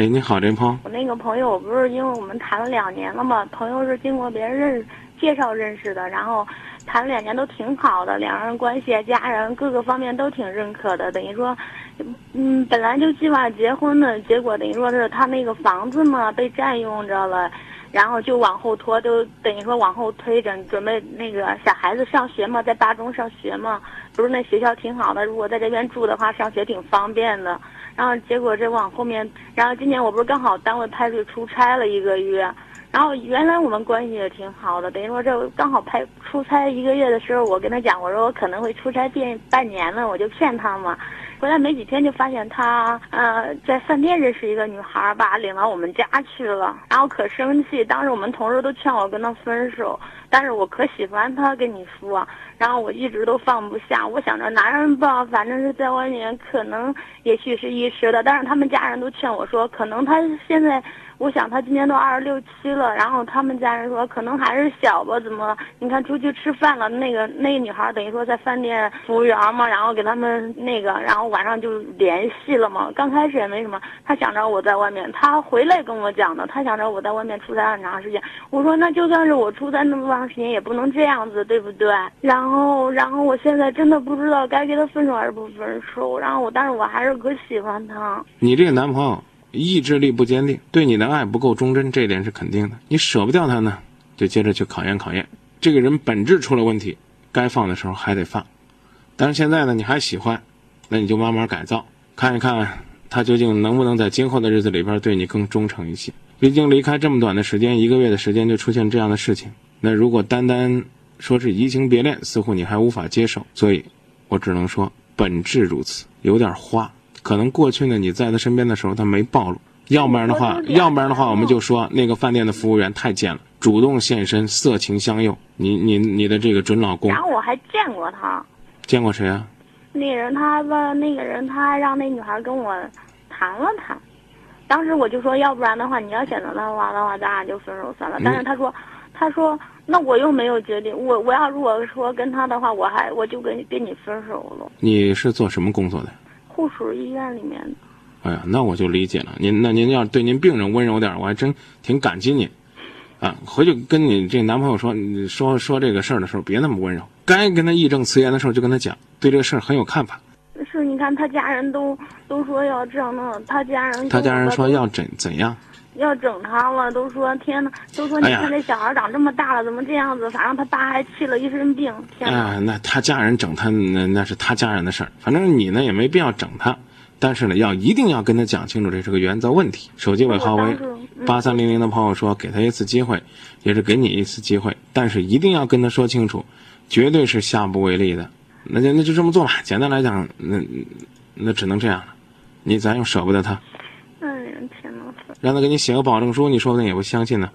哎，你好，林鹏。我那个朋友我不是因为我们谈了两年了嘛，朋友是经过别人认介绍认识的，然后谈了两年都挺好的，两人关系、家人各个方面都挺认可的。等于说，嗯，本来就计划结婚的，结果等于说是他那个房子嘛被占用着了，然后就往后拖，都等于说往后推着，准备那个小孩子上学嘛，在八中上学嘛，不是那学校挺好的，如果在这边住的话，上学挺方便的。然后结果这往后面，然后今年我不是刚好单位派去出差了一个月，然后原来我们关系也挺好的，等于说这刚好派出差一个月的时候，我跟他讲，我说我可能会出差变半年了，我就骗他嘛。回来没几天就发现他呃在饭店认识一个女孩，把领到我们家去了，然后可生气，当时我们同事都劝我跟他分手，但是我可喜欢他，跟你说，然后我一直都放不下，我想着男人吧，反正是在外面可能也许是一时的，但是他们家人都劝我说，可能他现在。我想他今年都二十六七了，然后他们家人说可能还是小吧，怎么？你看出去吃饭了，那个那个女孩等于说在饭店服务员嘛，然后给他们那个，然后晚上就联系了嘛。刚开始也没什么，他想着我在外面，他回来跟我讲的，他想着我在外面出差很长时间。我说那就算是我出差那么长时间，也不能这样子，对不对？然后，然后我现在真的不知道该跟他分手还是不分手。然后我，但是我还是可喜欢他。你这个男朋友。意志力不坚定，对你的爱不够忠贞，这一点是肯定的。你舍不掉他呢，就接着去考验考验。这个人本质出了问题，该放的时候还得放。但是现在呢，你还喜欢，那你就慢慢改造，看一看他究竟能不能在今后的日子里边对你更忠诚一些。毕竟离开这么短的时间，一个月的时间就出现这样的事情，那如果单单说是移情别恋，似乎你还无法接受。所以，我只能说本质如此，有点花。可能过去呢，你在他身边的时候，他没暴露；要不然的话，要不然的话，我们就说那个饭店的服务员太贱了，主动现身，色情相诱。你你你的这个准老公。然后我还见过他。见过谁啊？那个人他问那个人，他还让那女孩跟我谈了谈。当时我就说，要不然的话，你要选择他的话的话，咱俩就分手算了。但是他说，他说那我又没有决定，我我要如果说跟他的话，我还我就跟跟你分手了。你是做什么工作的？附属医院里面的，哎呀，那我就理解了。您那您要对您病人温柔点，我还真挺感激您。啊，回去跟你这男朋友说，你说说这个事儿的时候别那么温柔，该跟他义正辞严的时候就跟他讲，对这个事儿很有看法。是，你看他家人都都说要这样弄，他家人他家人说要怎怎样？要整他了，都说天哪，都说你看这小孩长这么大了，怎么这样子？反正他爸还气了一身病。天啊，那他家人整他，那那是他家人的事儿。反正你呢也没必要整他，但是呢要一定要跟他讲清楚，这是个原则问题。手机尾号为八三零零的朋友说，给他一次机会，也是给你一次机会，但是一定要跟他说清楚，绝对是下不为例的。那就那就这么做吧。简单来讲，那那只能这样了。你咱又舍不得他。让他给你写个保证书，你说不定也不相信呢。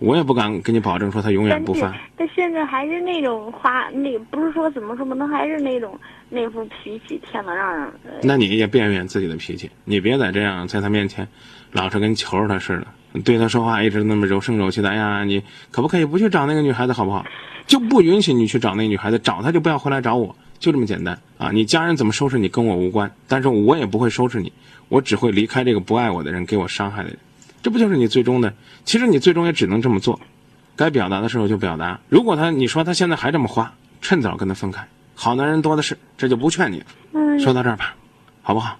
我也不敢给你保证说他永远不翻。他现在还是那种花，那不是说怎么说嘛，他还是那种那副脾气，天呐，让人。那你也变变自己的脾气，你别再这样在他面前，老是跟求着他似的，对他说话一直那么柔声柔气的。哎呀，你可不可以不去找那个女孩子好不好？就不允许你去找那女孩子，找她就不要回来找我，就这么简单啊！你家人怎么收拾你跟我无关，但是我也不会收拾你。我只会离开这个不爱我的人，给我伤害的人，这不就是你最终的？其实你最终也只能这么做，该表达的时候就表达。如果他你说他现在还这么花，趁早跟他分开。好男人多的是，这就不劝你了。说到这儿吧，好不好？